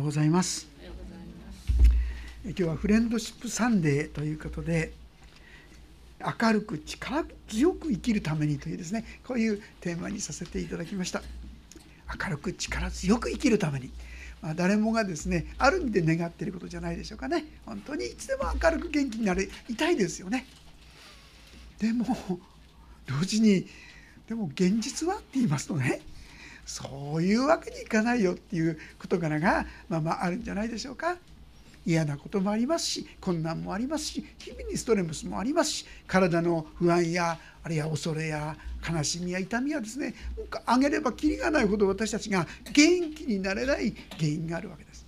ようございます。今日はフレンドシップサンデーということで明るく力強く生きるためにというですねこういうテーマにさせていただきました。明るく力強く生きるために、まあ、誰もがですねある意味で願っていることじゃないでしょうかね。本当にいつでも明るく元気になりたいですよね。でも同時にでも現実はって言いますとねそういうわけにいかないよっていう事柄がまあまああるんじゃないでしょうか。嫌なこともありますし困難もありますし日々にストレスもありますし体の不安やあるいは恐れや悲しみや痛みはですねあげればきりがないほど私たちが元気になれない原因があるわけです。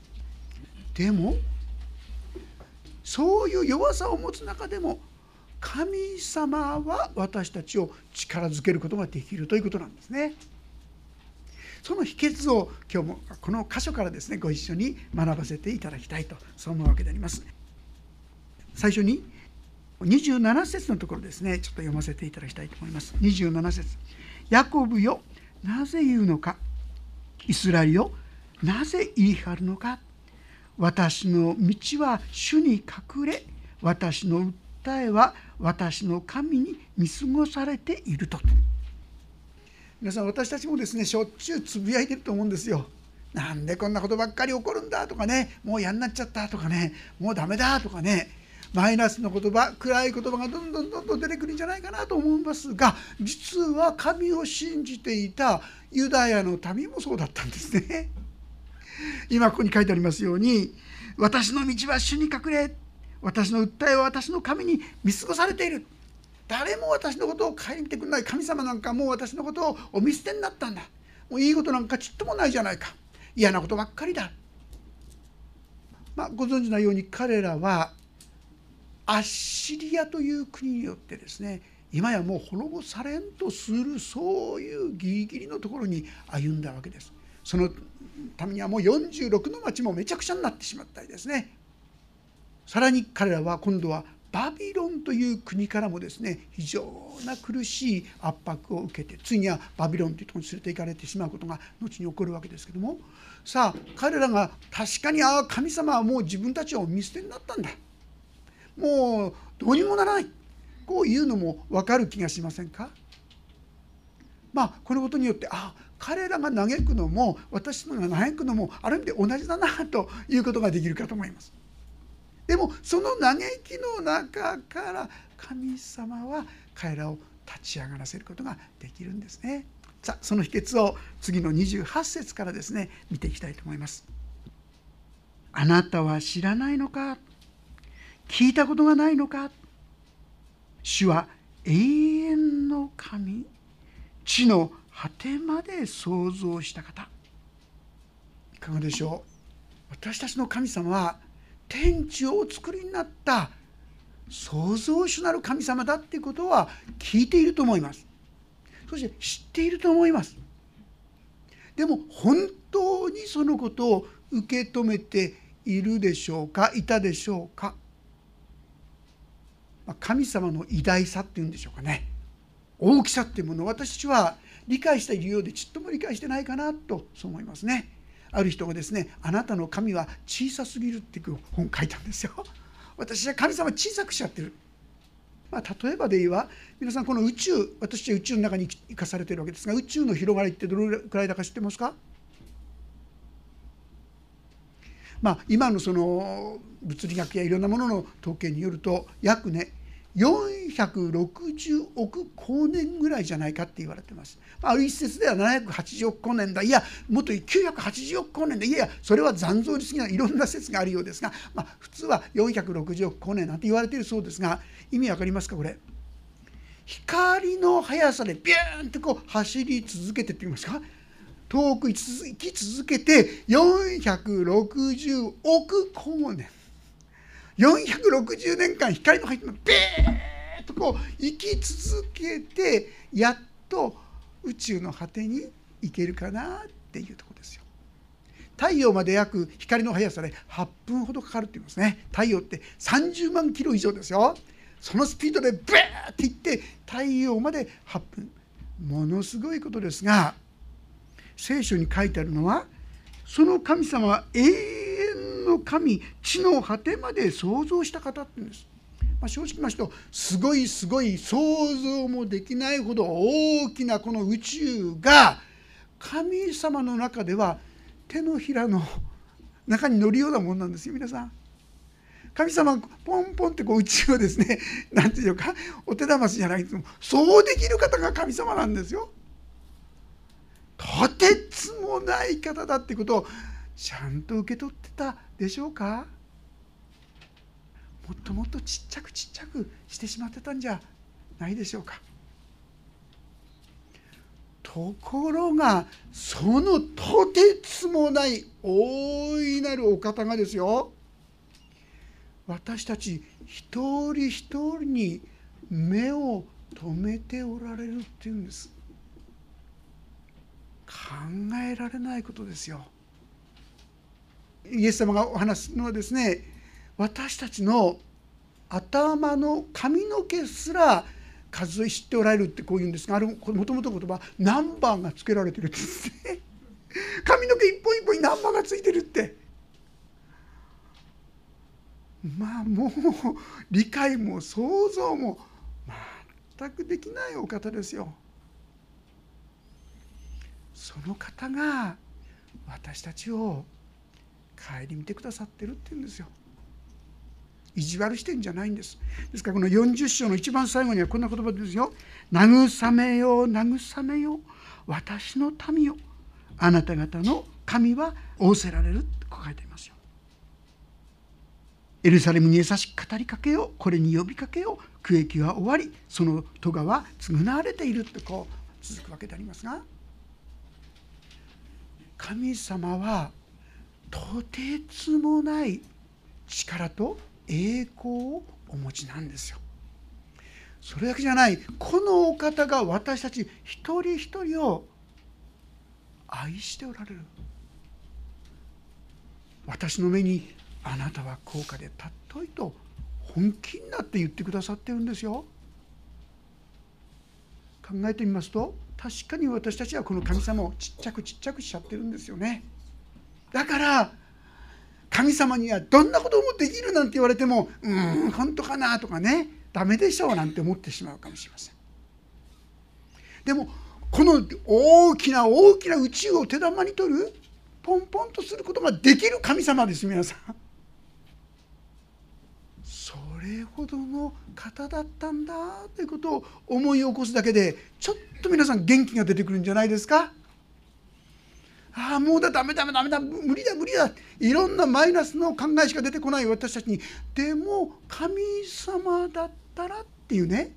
でもそういう弱さを持つ中でも神様は私たちを力づけることができるということなんですね。その秘訣を今日もこの箇所からですねご一緒に学ばせていただきたいとそう思うわけであります。最初に27節のところですねちょっと読ませていただきたいと思います。27節ヤコブよなぜ言うのか？イスラエルよなぜ言い張るのか？私の道は主に隠れ私の訴えは私の神に見過ごされていると。皆さん私たちもですねしょっちゅうつぶやいてると思うんですよ。なんでこんなことばっかり起こるんだとかねもう嫌になっちゃったとかねもうダメだとかねマイナスの言葉暗い言葉がどんどんどんどん出てくるんじゃないかなと思いますが実は神を信じていたユダヤの民もそうだったんですね。今ここに書いてありますように「私の道は主に隠れ私の訴えは私の神に見過ごされている」誰も私のことを顧みてくれない神様なんかもう私のことをお見捨てになったんだ。もういいことなんかちっともないじゃないか。嫌なことばっかりだ、まあ、ご存知のように彼らはアッシリアという国によってですね今やもう滅ぼされんとするそういうギリギリのところに歩んだわけです。そのためにはもう46の町もめちゃくちゃになってしまったりですね。さらに彼らは今度はバビロンという国からもですね非常な苦しい圧迫を受けてついにはバビロンというところに連れて行かれてしまうことが後に起こるわけですけどもさあ彼らが確かにああ神様はもう自分たちを見捨てになったんだ。もうどうにもならない。こういうのも分かる気がしませんか？まあこのことによってああ彼らが嘆くのも私のが嘆くのもある意味で同じだなということができるかと思います。でもその嘆きの中から神様は彼らを立ち上がらせることができるんですね。さあその秘訣を次の28節からですね見ていきたいと思います。あなたは知らないのか？聞いたことがないのか？主は永遠の神地の果てまで創造した方いかがでしょう？私たちの神様は天地をお作りになった創造主なる神様だっていうことは聞いていると思います。そして知っていると思います。でも本当にそのことを受け止めているでしょうか？いたでしょうか？神様の偉大さっていうんでしょうかね。大きさっていうものを私たちは理解しているようでちっとも理解してないかなとそう思いますね。ある人がですね「あなたの神は小さすぎる」っていう本書いたんですよ。私は神様小さくしちゃってる。まあ、例えばで言えば皆さんこの宇宙私は宇宙の中に生かされてるわけですが宇宙の広がりってどのくらいだか知ってますか？まあ、今のその物理学やいろんなものの統計によると約ね460億光年ぐらいじゃないかって言われてます。ある一説では780億光年だいやもっと980億光年だいやいやそれは残像に過ぎないいろんな説があるようですが、まあ、普通は460億光年なんて言われているそうですが意味わかりますかこれ？光の速さでビューンとこう走り続けてって言いますか？遠く行き続けて460億光年。460年間光の入ってビーッとこう生き続けてやっと宇宙の果てに行けるかなっていうとこですよ。太陽まで約光の速さで8分ほどかかるって言いますね。太陽って30万キロ以上ですよ。そのスピードでブーっていって太陽まで8分ものすごいことですが聖書に書いてあるのはその神様は永の神地の果てまで創造した方って言うんです。まあ、正直言いますとすごいすごい想像もできないほど大きなこの宇宙が神様の中では手のひらの中に乗るようなもんなんですよ皆さん。神様ポンポンってこう宇宙をですね 何て言うかお手玉じゃないんですそうできる方が神様なんですよ。とてつもない方だってことをちゃんと受け取ってたでしょうか？もっともっとちっちゃくちっちゃくしてしまってたんじゃないでしょうか？ところがそのとてつもない大いなるお方がですよ。私たち一人一人に目を留めておられるっていうんです。考えられないことですよ。イエス様がお話すのはですね私たちの頭の髪の毛すら数え知っておられるってこう言うんですがあれもともと言葉ナンバーがつけられてるんですね 髪の毛一本一本にナンバーがついてるってまあもう理解も想像も全くできないお方ですよ。その方が私たちを顧みてくださってるって言うんですよ。意地悪してんじゃないんです。ですからこの40章の一番最後にはこんな言葉ですよ。慰めよ慰めよ私の民よあなた方の神は仰せられると書いていますよ。エルサレムに優しく語りかけようこれに呼びかけよう区域は終わりその咎は償われているってこう続くわけでありますが神様はとてつもない力と栄光をお持ちなんですよ。それだけじゃないこのお方が私たち一人一人を愛しておられる私の目にあなたは高価で尊いと本気になって言ってくださってるんですよ。考えてみますと確かに私たちはこの神様をちっちゃくちっちゃくしちゃってるんですよね。だから神様にはどんなこともできるなんて言われてもうん本当かなとかねダメでしょうなんて思ってしまうかもしれません。でもこの大きな大きな宇宙を手玉に取るポンポンとすることができる神様です皆さんそ。れほどの方だったんだということを思い起こすだけでちょっと皆さん元気が出てくるんじゃないですか？ああもうだダメダメダメだ無理だ無理だ。いろんなマイナスの考えしか出てこない私たちに。でも神様だったらっていうね。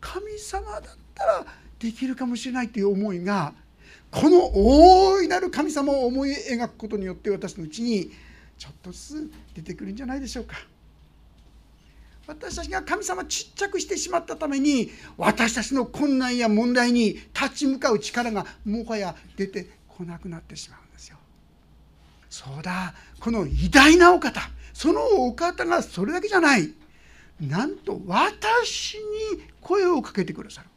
神様だったらできるかもしれないっていう思いがこの大いなる神様を思い描くことによって私のうちにちょっとずつ出てくるんじゃないでしょうか。私たちが神様ちっちゃくしてしまったために私たちの困難や問題に立ち向かう力がもはや出てこなくなってしまうんですよ。そうだ。この偉大なお方。そのお方がそれだけじゃない。なんと私に声をかけてくださる。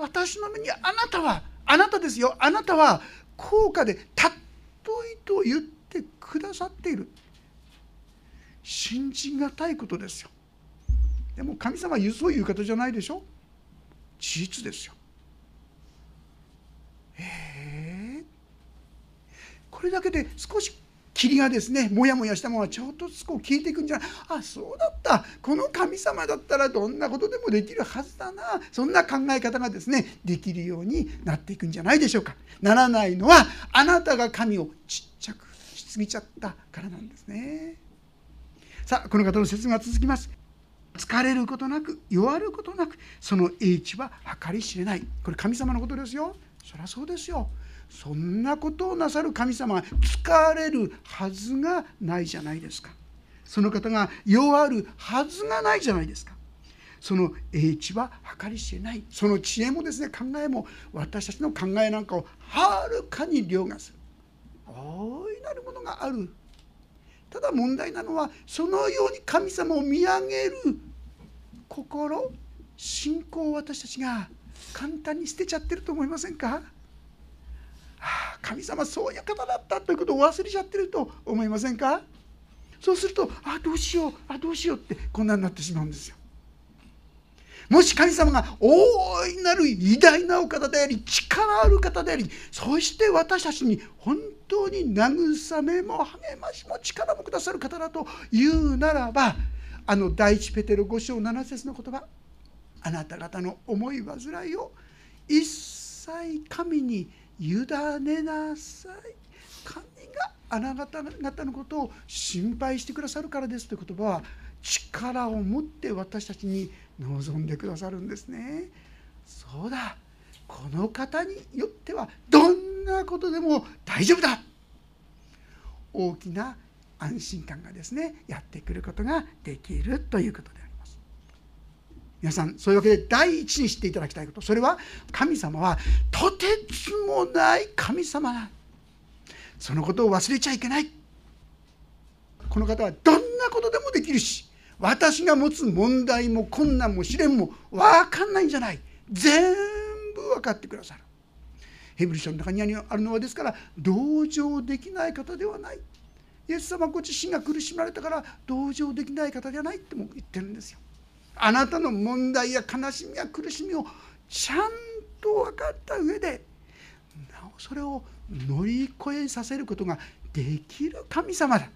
私の目にあなたはあなたですよ。あなたは高価でたっといと言ってくださっている。信じがたいことですよ。でも神様はそういう方じゃないでしょ。事実ですよ。ええこれだけで少し霧がですねもやもやしたものはちょっとずつこう消えていくんじゃない。あそうだった。この神様だったらどんなことでもできるはずだな。そんな考え方がですねできるようになっていくんじゃないでしょうか。ならないのはあなたが神をちっちゃくしすぎちゃったからなんですね。さあこの方の説が続きます。疲れることなく弱ることなくその英知は計り知れない。これ神様のことですよ。そりゃそうですよ。そんなことをなさる神様は疲れるはずがないじゃないですか。その方が弱るはずがないじゃないですか。その英知は計り知れない。その知恵もですね考えも私たちの考えなんかをはるかに凌駕する。大いなるものがある。ただ問題なのはそのように神様を見上げる心信仰を私たちが簡単に捨てちゃってると思いませんか？神様そういう方だったということを忘れちゃってると思いませんか？そうするとあどうしようあどうしようってこんなになってしまうんですよ。もし神様が大いなる偉大なお方であり力ある方でありそして私たちに本当に慰めも励ましも力もくださる方だというならばあの第一ペテロ5章7節の言葉あなた方の思い煩いを一切さい。神に委ねなさい。神があなた方のことを心配してくださるからですという言葉は力を持って私たちに望んでくださるんですね。そうだ。この方によってはどんなことでも大丈夫だ。大きな安心感がですねやってくることができるということです。皆さんそういうわけで第一に知っていただきたいこと。それは神様はとてつもない神様だ。そのことを忘れちゃいけない。この方はどんなことでもできるし私が持つ問題も困難も試練も分かんないんじゃない。全部分かってくださる。ヘブル書の中にあるのはですから同情できない方ではない。イエス様ご自身が苦しまれたから同情できない方ではないっても言ってるんですよ。あなたの問題や悲しみや苦しみをちゃんと分かった上でなおそれを乗り越えさせることができる神様だ。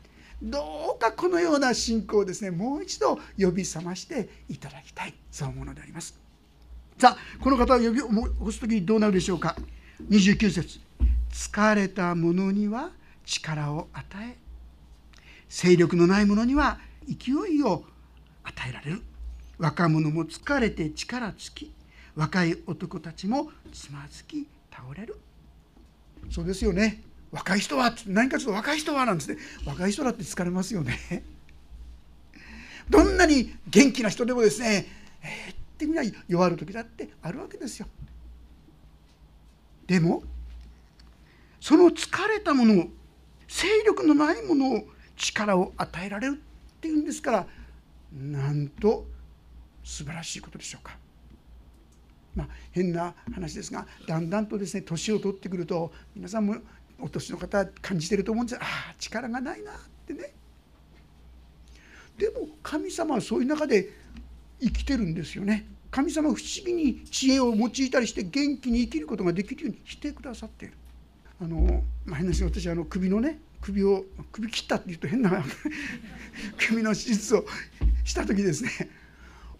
どうかこのような信仰をですねもう一度呼び覚ましていただきたい。そういうのであります。さあこの方を呼び起こす時にどうなるでしょうか。29節。疲れた者には力を与え勢力のない者には勢いを与えられる。若者も疲れて力尽き若い男たちもつまずき倒れる。そうですよね。若い人は何かちょっと若い人はなんですね。若い人だって疲れますよね。どんなに元気な人でもですねえー、ってみない弱る時だってあるわけですよ。でもその疲れたもの勢力のないものを力を与えられるっていうんですからなんと素晴らしいことでしょうか。まあ、変な話ですがだんだんとですね年を取ってくると皆さんもお年の方感じてると思うんですああ力がないなってね。でも神様はそういう中で生きてるんですよね。神様は不思議に知恵を用いたりして元気に生きることができるようにしてくださっている。あの、まあ、変な話私あの首のね首を首切ったって言うと変な 首の手術をした時ですね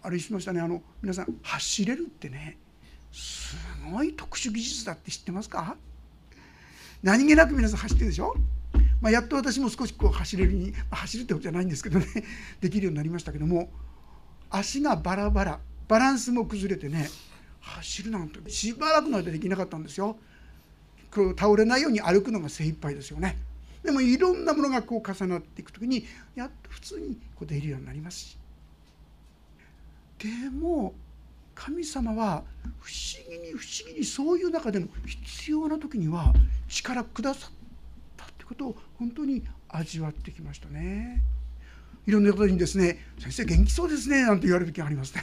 あれしましたねあの皆さん走れるってねすごい特殊技術だって知ってますか？何気なく皆さん走ってるでしょ、まあ、やっと私も少しこう走れるに、走るってことじゃないんですけどね できるようになりましたけども足がバラバラバランスも崩れてね走るなんてしばらくの間できなかったんですよ。こう倒れないように歩くのが精一杯ですよね。でもいろんなものがこう重なっていく時にやっと普通にこう出るようになりますし。でも神様は不思議に不思議にそういう中での必要な時には力くださったってことを本当に味わってきましたね。いろんな方にですね「先生元気そうですね」なんて言われる時がありますね。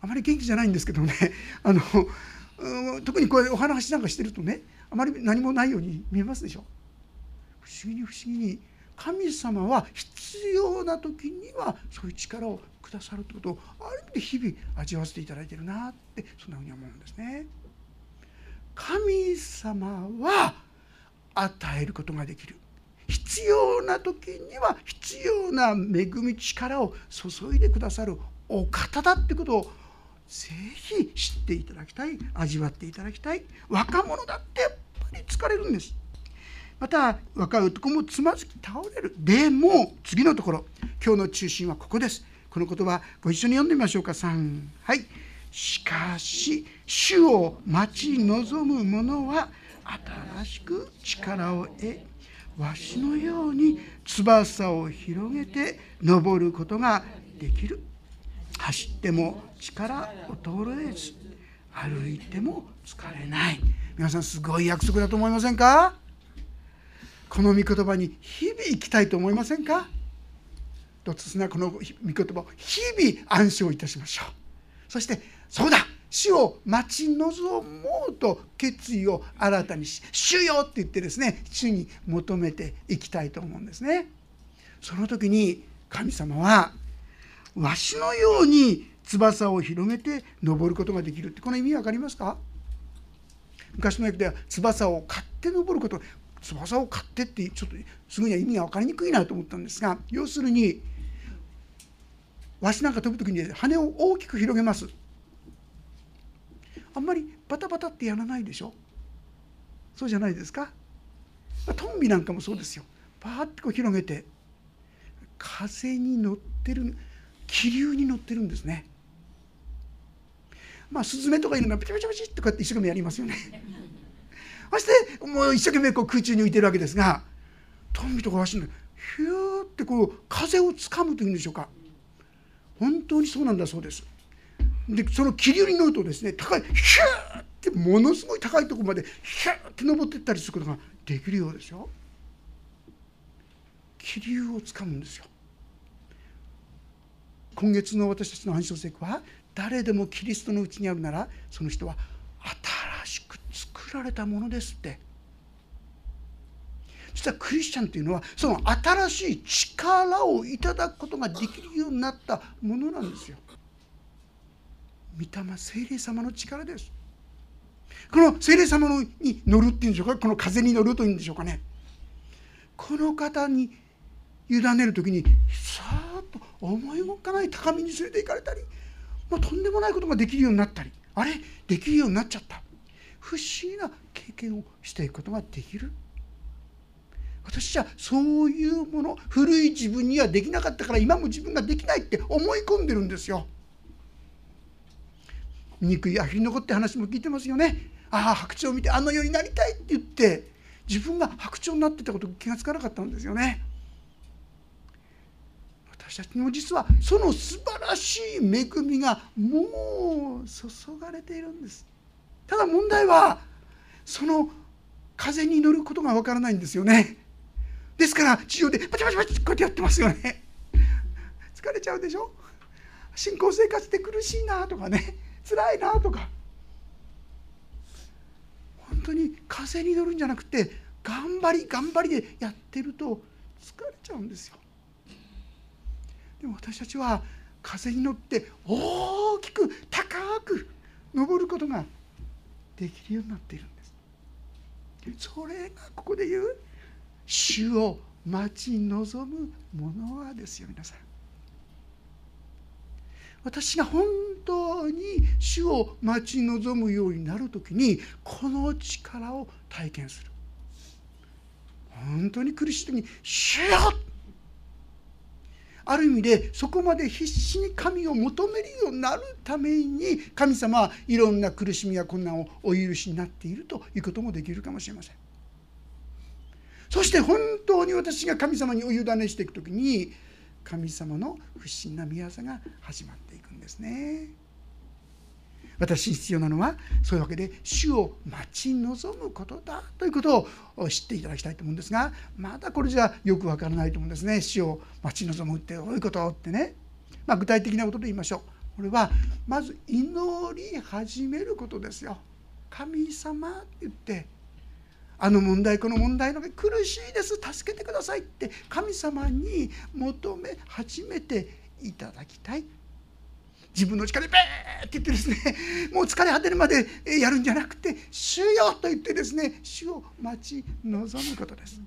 あまり元気じゃないんですけどね あの特にこういうお話なんかしてるとねあまり何もないように見えますでしょ。不思議に不思議に神様は必要な時にはそういう力をくださるということをある意味で日々味わわせていただいてるなってそんなふうに思うんですね。神様は与えることができる。必要な時には必要な恵み力を注いでくださるお方だってことをぜひ知っていただきたい味わっていただきたい。若者だってやっぱり疲れるんです。また若い男もつまずき倒れる。でも次のところ。今日の中心はここです。この言葉ご一緒に読んでみましょうか。3はい。しかし主を待ち望む者は新しく力を得わしのように翼を広げて登ることができる。走っても力衰えず歩いても疲れない。皆さんすごい約束だと思いませんか？この御言葉に日々生きたいと思いませんか？どうぞこの御言葉を日々暗唱いたしましょうそしてそうだ死を待ち望もうと決意を新たにし「主よ!」って言ってですね主に求めていきたいと思うんですね。その時に神様はわしのように翼を広げて登ることができるってこの意味わかりますか？昔の訳では翼を買って登ること翼を買ってってちょっとすぐには意味が分かりにくいなと思ったんですが要するにわしなんか飛ぶ時に羽を大きく広げます。あんまりバタバタってやらないでしょ？そうじゃないですか？トンビなんかもそうですよ。パーッてこう広げて風に乗ってる気流に乗ってるんですね。まあスズメとかいるのはピチピチピチってこうやって一生懸命やりますよね。そしてもう一生懸命こう空中に浮いてるわけですがトンビとかわしのヒューってこう風をつかむというんでしょうか。本当にそうなんだそうです。でその気流に乗るとですね高いヒューってものすごい高いところまでヒューって登っていったりすることができるようですよ。気流をつかむんですよ。今月の私たちの暗唱聖句は誰でもキリストのうちにあるならその人は新られたものですって。実はクリスチャンというのはその新しい力をいただくことができるようになったものなんですよ。御霊聖霊様の力です。この聖霊様のに乗るっていうんでしょうか？この風に乗るというんでしょうかね？この方に委ねる時にさーっと思いもかない高みに連れて行かれたり、まあ、とんでもないことができるようになったりあれ？できるようになっちゃった。不思議な経験をしていくことができる私はそういうもの古い自分にはできなかったから今も自分ができないって思い込んでるんですよ。憎いアヒルの子って話も聞いてますよね。ああ白鳥を見てあの世になりたいって言って自分が白鳥になってたこと気がつかなかったんですよね。私たちにも実はその素晴らしい恵みがもう注がれているんです。ただ問題はその風に乗ることがわからないんですよね。ですから地上でパチパチパチこうやってやってますよね。疲れちゃうでしょ？信仰生活って苦しいなとかね。辛いなとか。本当に風に乗るんじゃなくて頑張り頑張りでやってると疲れちゃうんですよ。でも私たちは風に乗って大きく高く登ることができるようになっているんですそれがここで言う主を待ち望む者はですよ皆さん私が本当に主を待ち望むようになる時にこの力を体験する本当に苦しい時に「主よ!」ある意味でそこまで必死に神を求めるようになるために神様はいろんな苦しみや困難をお許しになっているということもできるかもしれません。そして本当に私が神様にお委ねしていく時に神様の不審な宮業が始まっていくんですね。私に必要なのはそういうわけで主を待ち望むことだということを知っていただきたいと思うんですがまだこれじゃよくわからないと思うんですね。主を待ち望むってどういうことってね、まあ、具体的なことで言いましょう。これはまず祈り始めることですよ。神様って言ってあの問題この問題の苦しいです。助けてくださいって神様に求め始めていただきたい。自分の力でベーって言ってですねもう疲れ果てるまでやるんじゃなくて「主よ!」と言ってですね主を待ち望むことです。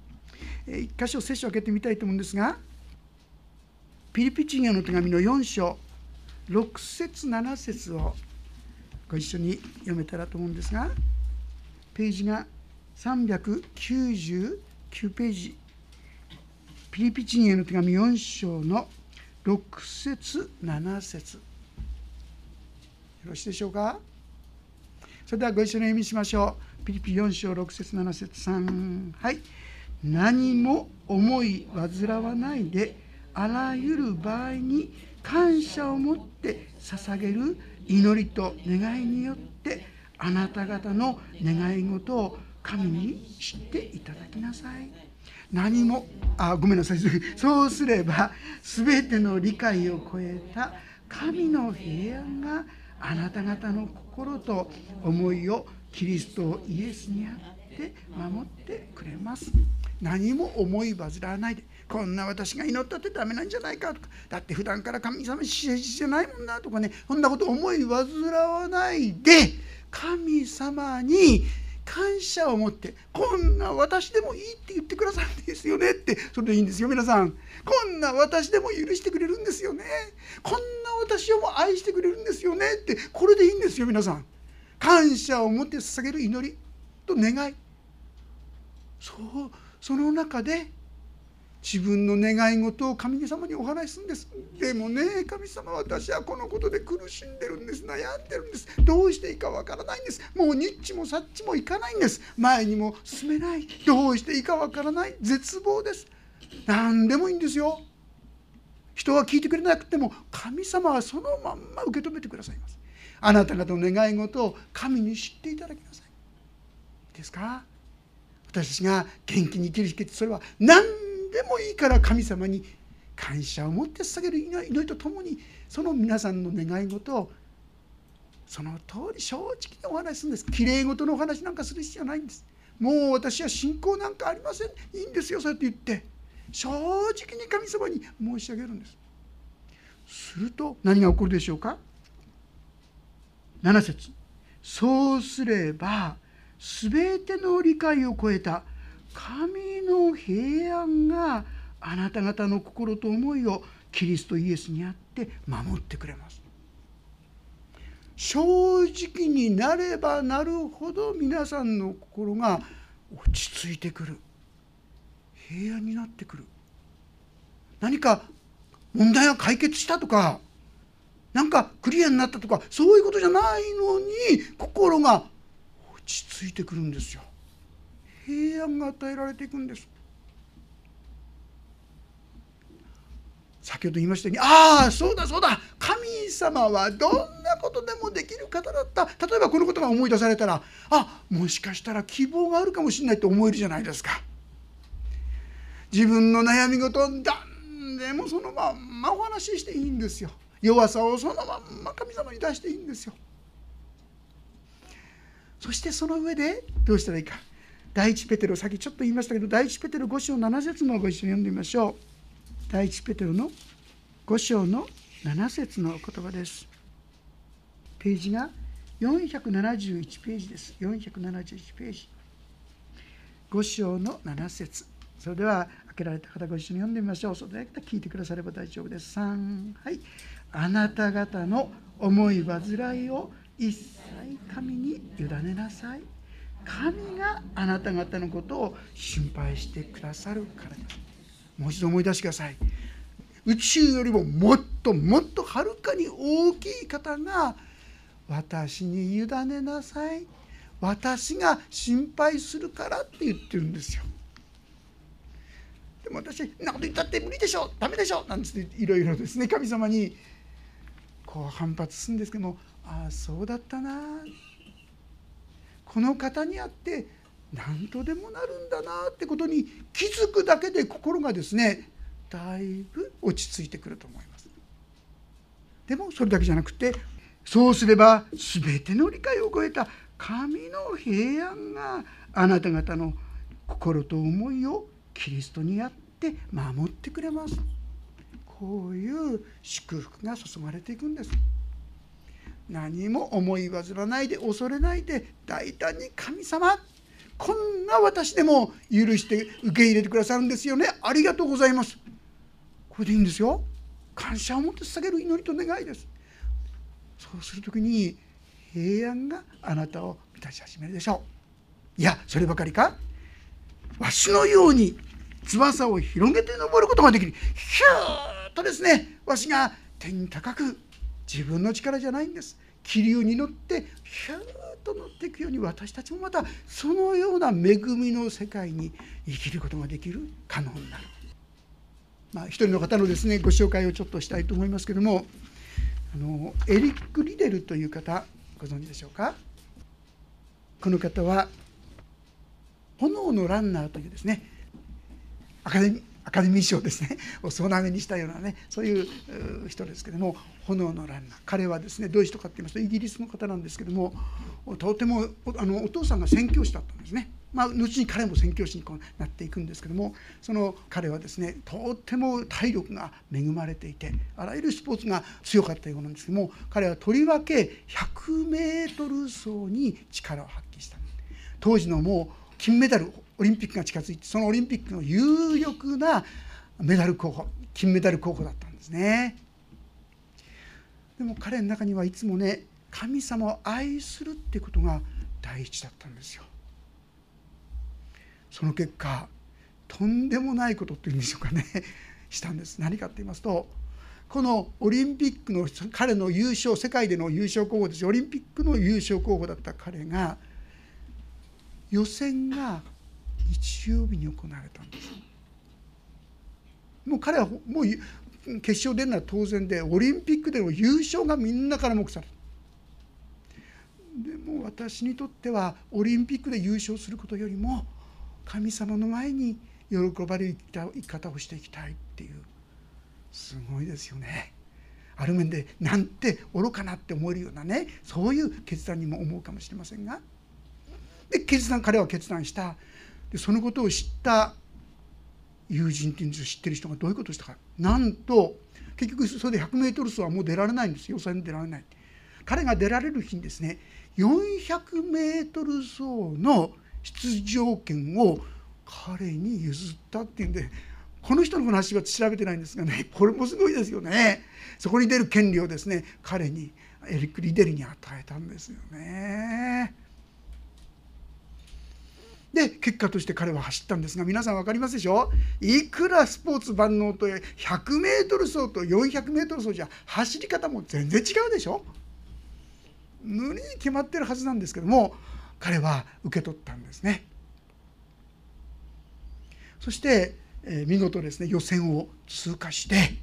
一箇所聖書を開けてみたいと思うんですがピリピチンへの手紙の4章6節7節をご一緒に読めたらと思うんですがページが399ページピリピチンへの手紙4章の6節7節よろしいでしょうか？それではご一緒に読みしましょう。ピリピ4章6節7節3はい。何も思い煩わないであらゆる場合に感謝を持って捧げる祈りと願いによってあなた方の願い事を神に知っていただきなさい。何もあごめんなさい。そうすれば全ての理解を超えた神の平安があなた方の心と思いをキリストイエスにあって守ってくれます。何も思い煩わないで。こんな私が祈ったってダメなんじゃないかとか。だって普段から神様支持じゃないもんなとかね。そんなこと思い煩わないで。神様に感謝を持ってこんな私でもいいって言ってくださるんですよねってそれでいいんですよ皆さん。こんな私でも許してくれるんですよね。こんな私をも愛してくれるんですよねってこれでいいんですよ皆さん。感謝を持って捧げる祈りと願い。そうその中で自分の願い事を神様にお話しするんです。でもね神様私はこのことで苦しんでるんです。悩んでるんです。どうしていいかわからないんです。もうニッチもサッチもいかないんです。前にも進めない。どうしていいかわからない。絶望です。何でもいいんですよ。人は聞いてくれなくても神様はそのまんま受け止めてくださいます。あなた方の願い事を神に知っていただきなさい。いいですか？私たちが元気に生きる秘訣それは何でもいいから神様に感謝を持って捧げる祈りとともにその皆さんの願い事をその通り正直にお話しするんですきれい事のお話なんかする必要ないんです。もう私は信仰なんかありません。いいんですよ。そうやって言って。正直に神様に申し上げるんです。すると何が起こるでしょうか？7節。そうすれば全ての理解を超えた神の平安があなた方の心と思いをキリストイエスにあって守ってくれます。正直になればなるほど皆さんの心が落ち着いてくる。平安になってくる。何か問題が解決したとかなんかクリアになったとかそういうことじゃないのに心が落ち着いてくるんですよ。平安が与えられていくんです。先ほど言いましたようにああそうだそうだ。神様はどんなことでもできる方だった。例えばこのことが思い出されたらあもしかしたら希望があるかもしれないって思えるじゃないですか。自分の悩み事を何でもそのまんまお話ししていいんですよ。弱さをそのまんま神様に出していいんですよ。そしてその上でどうしたらいいか。第一ペテロさっきちょっと言いましたけど第一ペテロ5章7節もご一緒に読んでみましょう。第一ペテロの5章の7節の言葉です。ページが471ページです。471ページ。5章の7節。それでは開けられた方ご一緒に読んでみましょう。それだけ聞いてくだされば大丈夫です。3はい。あなた方の思い煩いを一切神に委ねなさい。神があなた方のことを心配してくださるからです。もう一度思い出してください。宇宙よりももっともっとはるかに大きい方が私に委ねなさい。私が心配するからって言ってるんですよ。でも私「んなこと言ったって無理でしょダメでしょ」なんつっていろいろですね。神様にこう反発するんですけどもああそうだったなこの方にあって何とでもなるんだなってことに気づくだけで心がですねだいぶ落ち着いてくると思います。でもそれだけじゃなくてそうすれば全ての理解を超えた神の平安があなた方の心と思いをキリストにあって守ってくれます。こういう祝福が注がれていくんです。何も思い煩わないで恐れないで大胆に神様こんな私でも許して受け入れてくださるんですよね。ありがとうございます。これでいいんですよ。感謝を持って捧げる祈りと願いです。そうする時に平安があなたを満たし始めるでしょう。いやそればかりか。わしのように翼を広げて登ることができる。ヒューッとですねわしが天高く自分の力じゃないんです気流に乗ってヒューッと乗っていくように私たちもまたそのような恵みの世界に生きることができる可能になる。まあ、一人の方のですねご紹介をちょっとしたいと思いますけどもあのエリック・リデルという方ご存知でしょうか？この方は「炎のランナー」というですねアカデミーアカデミー賞ですね。を総なめにしたようなねそういう人ですけども炎のランナー。彼はですねどういう人かって言いますとイギリスの方なんですけどもとてもあのお父さんが宣教師だったんですね。まあ、後に彼も宣教師になっていくんですけどもその彼はですねとっても体力が恵まれていてあらゆるスポーツが強かったようなんですけども彼はとりわけ 100m 走に力を発揮した。当時のもう金メダルオリンピックが近づいてそのオリンピックの有力なメダル候補金メダル候補だったんですね。でも彼の中にはいつもね神様を愛するってことが第一だったんですよ。その結果とんでもないことっていうんでしょうかね。したんです。何かって言いますとこのオリンピックの彼の優勝世界での優勝候補ですオリンピックの優勝候補だった彼が予選が日曜日に行われたんです。もう彼はもう決勝出るのは当然でオリンピックでの優勝がみんなから目されるでも私にとってはオリンピックで優勝することよりも神様の前に喜ばれる生き方をしていきたいっていうすごいですよね。ある面でなんて愚かなって思えるようなねそういう決断にも思うかもしれませんが。で決断彼は決断した。でそのことを知った友人っていうんです知ってる人がどういうことをしたか。なんと結局それで 100m 走はもう出られないんです。予選に出られない。彼が出られる日にですね 400m 走の出場権を彼に譲ったっていうんでこの人の話は調べてないんですがね これもすごいですよね。そこに出る権利をですね彼にエリック・リデルに与えたんですよね。で結果として彼は走ったんですが皆さん分かりますでしょ？いくらスポーツ万能と 100m 走と 400m 走じゃ走り方も全然違うでしょ？無理に決まってるはずなんですけども彼は受け取ったんですね。そして、えー、見事ですね予選を通過して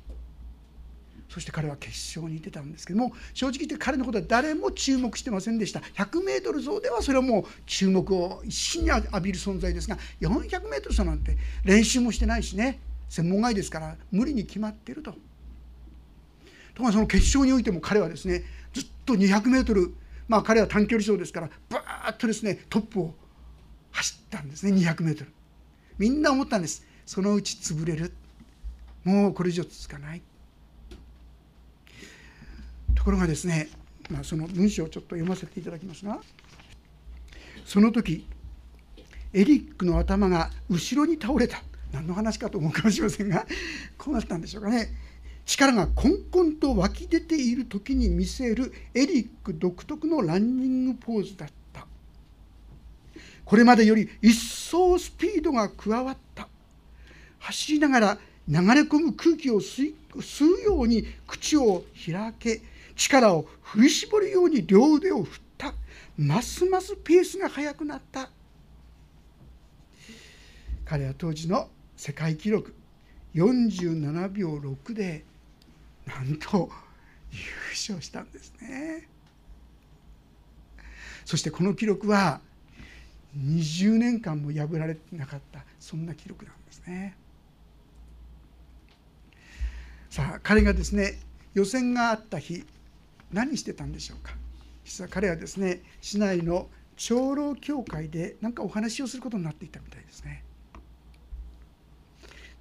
そして彼は決勝に出たんですけども正直言って彼のことは誰も注目してませんでした。100m 走ではそれはもう注目を一心に浴びる存在ですが 400m 走なんて練習もしてないしね専門外ですから無理に決まってると。ところがその決勝においても彼はですねずっと 200m まあ彼は短距離走ですからバーッとですねトップを走ったんですね 200m みんな思ったんです。そのうち潰れる。もうこれ以上続かない。ところがですね、まあ、その文章をちょっと読ませていただきますがその時エリックの頭が後ろに倒れた。何の話かと思うかもしれませんがこうなったんでしょうかね。力がこんこんと湧き出ている時に見せるエリック独特のランニングポーズだった。これまでより一層スピードが加わった。走りながら流れ込む空気を吸うように口を開け力を振り絞るように両腕を振った。ますますペースが速くなった。彼は当時の世界記録47秒6でなんと優勝したんですね。そしてこの記録は20年間も破られてなかったそんな記録なんですね。さあ彼がですね予選があった日何してたんでしょうか？実は彼はですね市内の長老教会で何かお話をすることになっていたみたいですね。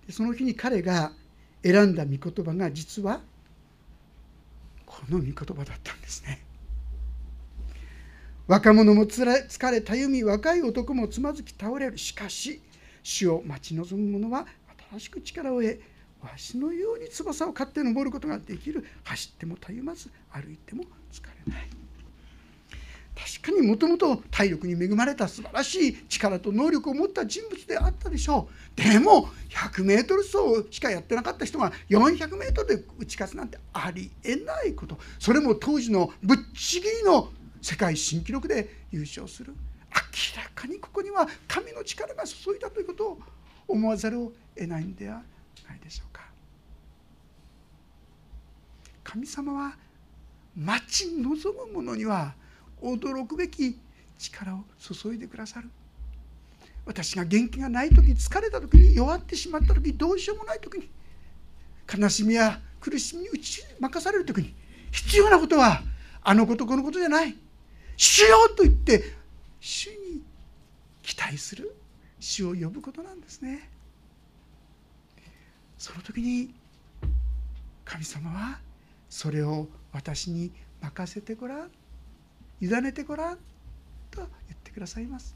でその日に彼が選んだ御言葉が実はこの御言葉だったんですね。若者もつら疲れたゆみ若い男もつまずき倒れる。しかし死を待ち望む者は新しく力を得わしのように翼を買って登ることができる。走ってもたゆまず歩いても疲れない。確かにもともと体力に恵まれた素晴らしい力と能力を持った人物であったでしょう。でも 100m 走しかやってなかった人が 400m で打ち勝つなんてありえないこと。それも当時のぶっちぎりの世界新記録で優勝する。明らかにここには神の力が注いだということを思わざるを得ないんではないでしょうか。神様は待ち望む者には驚くべき力を注いでくださる。私が元気がない時疲れた時に弱ってしまった時どうしようもない時に悲しみや苦しみに打ち負かされる時に必要なことはあのことこのことじゃない。主よと言って主に期待する主を呼ぶことなんですね。その時に神様はそれを私に任せてごらん。委ねてごらんと言ってくださいます。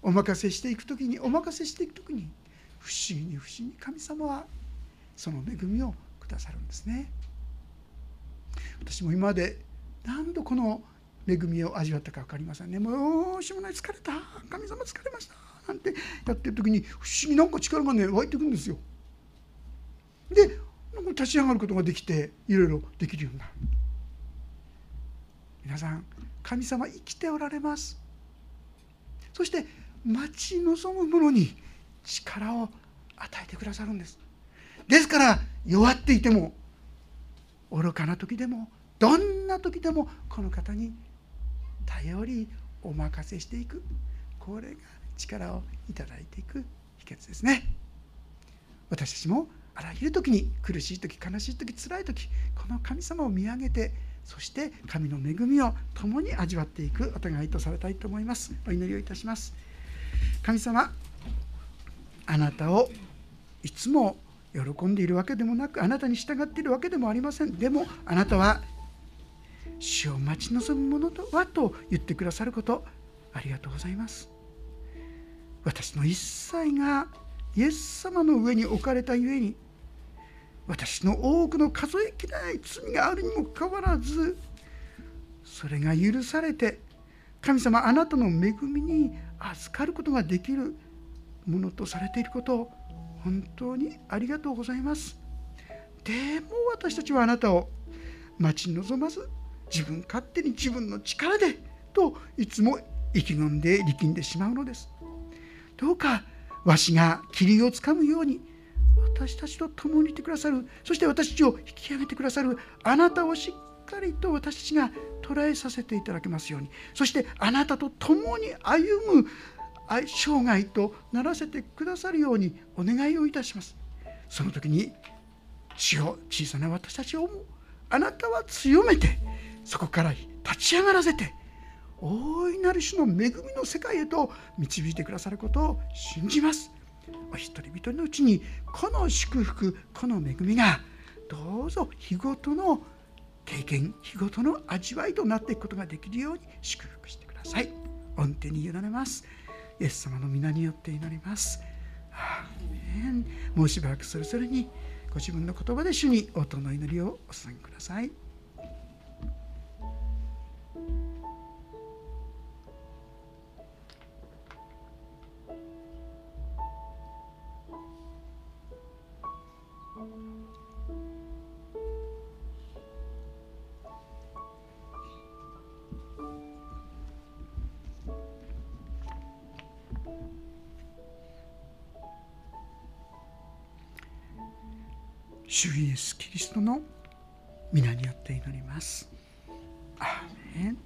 お任せしていく時にお任せしていく時に不思議に不思議に神様はその恵みをくださるんですね。私も今まで何度この恵みを味わったか分かりませんね。もうしもない。疲れた。神様疲れました。なんてやってる時に不思議なんか力がね湧いてくるんですよ。で立ち上がることができていろいろできるようになる。皆さん神様生きておられます。そして待ち望む者に力を与えてくださるんです。ですから弱っていても愚かな時でもどんな時でもこの方に頼りお任せしていく。これが力をいただいていく秘訣ですね。私たちもあらゆる時に苦しい時悲しい時辛い時この神様を見上げてそして神の恵みを共に味わっていくお互いとされたいと思います。お祈りをいたします。神様あなたをいつも喜んでいるわけでもなくあなたに従っているわけでもありません。でもあなたは死を待ち望むものとはと言ってくださることありがとうございます。私の一切がイエス様の上に置かれたゆえに私の多くの数えきれない罪があるにもかかわらずそれが許されて神様あなたの恵みに預かることができるものとされていることを本当にありがとうございます。でも私たちはあなたを待ち望まず自分勝手に自分の力でといつも意気込んで力んでしまうのです。どうかわしが霧をつかむように私たちと共にいてくださる。そして私たちを引き上げてくださるあなたをしっかりと私たちが捉えさせていただけますように。そしてあなたと共に歩む生涯とならせてくださるようにお願いをいたします。その時に血を小さな私たちを思うあなたは強めてそこから立ち上がらせて大いなる種の恵みの世界へと導いてくださることを信じます。お一人一人のうちにこの祝福この恵みがどうぞ日ごとの経験日ごとの味わいとなっていくことができるように祝福してください。御手に委ねます。イエス様の皆によって祈ります。もうしばらくそれぞれにご自分の言葉で主に音の祈りをお捧げください。主イエスキリストの皆によって祈ります。アーメン